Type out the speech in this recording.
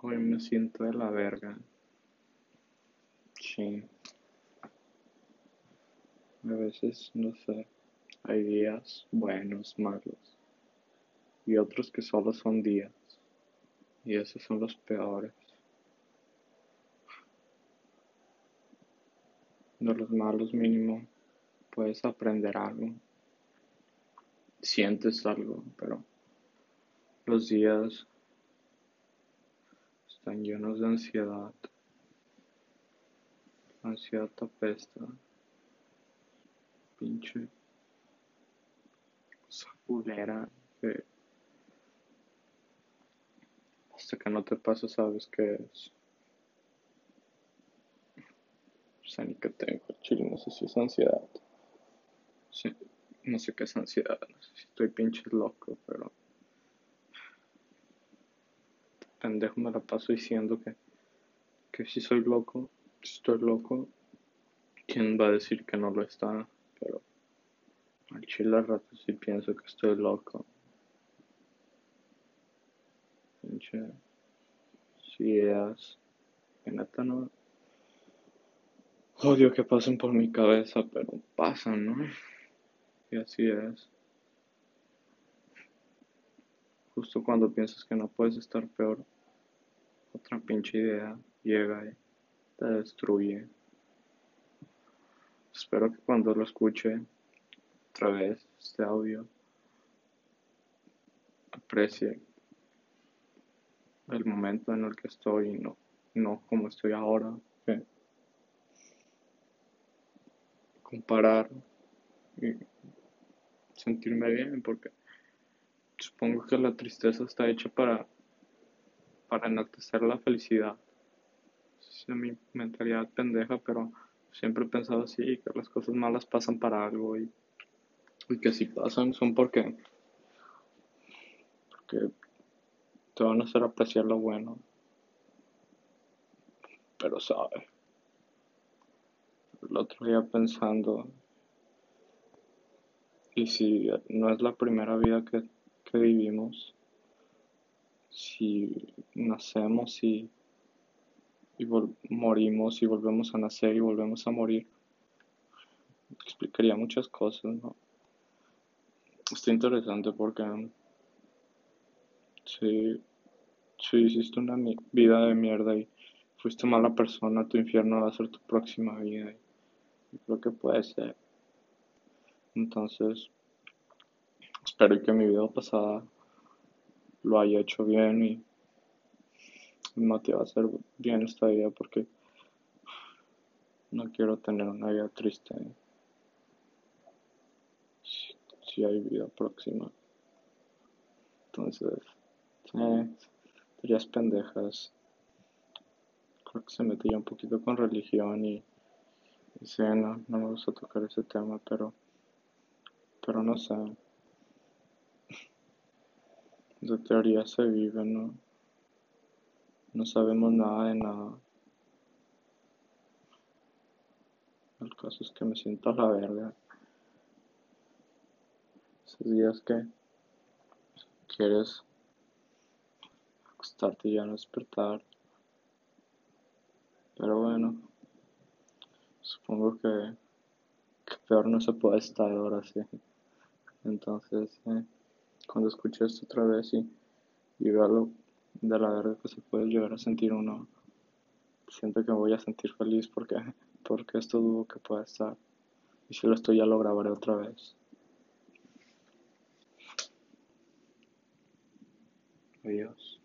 Hoy me siento de la verga. Sí. A veces, no sé, hay días buenos, malos. Y otros que solo son días. Y esos son los peores. De los malos mínimo puedes aprender algo. Sientes algo, pero los días están llenos de ansiedad. Ansiedad apesta. Pinche culera que hasta que no te pasa sabes que es. No sé ni qué tengo, chile, no sé si es ansiedad. Sí, no sé qué es ansiedad, no sé si estoy pinche loco, pero pendejo me la paso diciendo que, que si soy loco, si estoy loco, ¿quién va a decir que no lo está? Pero al chile al rato sí pienso que estoy loco. Pinche si ideas que neta no odio que pasen por mi cabeza, pero pasan, ¿no? Y así es. Justo cuando piensas que no puedes estar peor, otra pinche idea llega y te destruye. Espero que cuando lo escuche otra vez este audio, aprecie el momento en el que estoy y no, no como estoy ahora. Comparar y sentirme bien porque supongo que la tristeza está hecha para, para enaltecer la felicidad. Es mi mentalidad pendeja, pero siempre he pensado así, que las cosas malas pasan para algo y, y que si pasan son porque, porque te van a hacer apreciar lo bueno. Pero sabe, el otro día pensando, y si no es la primera vida que que vivimos, si nacemos y, y morimos y volvemos a nacer y volvemos a morir, explicaría muchas cosas, ¿no? Está interesante porque si, si hiciste una vida de mierda y fuiste mala persona, tu infierno va a ser tu próxima vida. Y creo que puede ser. Entonces, espero que mi vida pasada lo haya hecho bien y me motiva a hacer bien esta vida porque no quiero tener una vida triste si, hay vida próxima. Entonces, sí, pendejas. Creo que se metía un poquito con religión y, y sí, no, no me gusta tocar ese tema, pero, pero no sé de teoría se vive, ¿no? No sabemos nada de nada. El caso es que me siento a la verga. Esos días que quieres acostarte y ya no despertar. Pero bueno, supongo que, peor no se puede estar ahora sí. Entonces, eh, cuando escuché esto otra vez y, y veo lo de la verga que se puede llegar a sentir uno, siento que me voy a sentir feliz porque, porque esto dudo que pueda estar. Y si lo estoy ya lo grabaré otra vez. Adiós.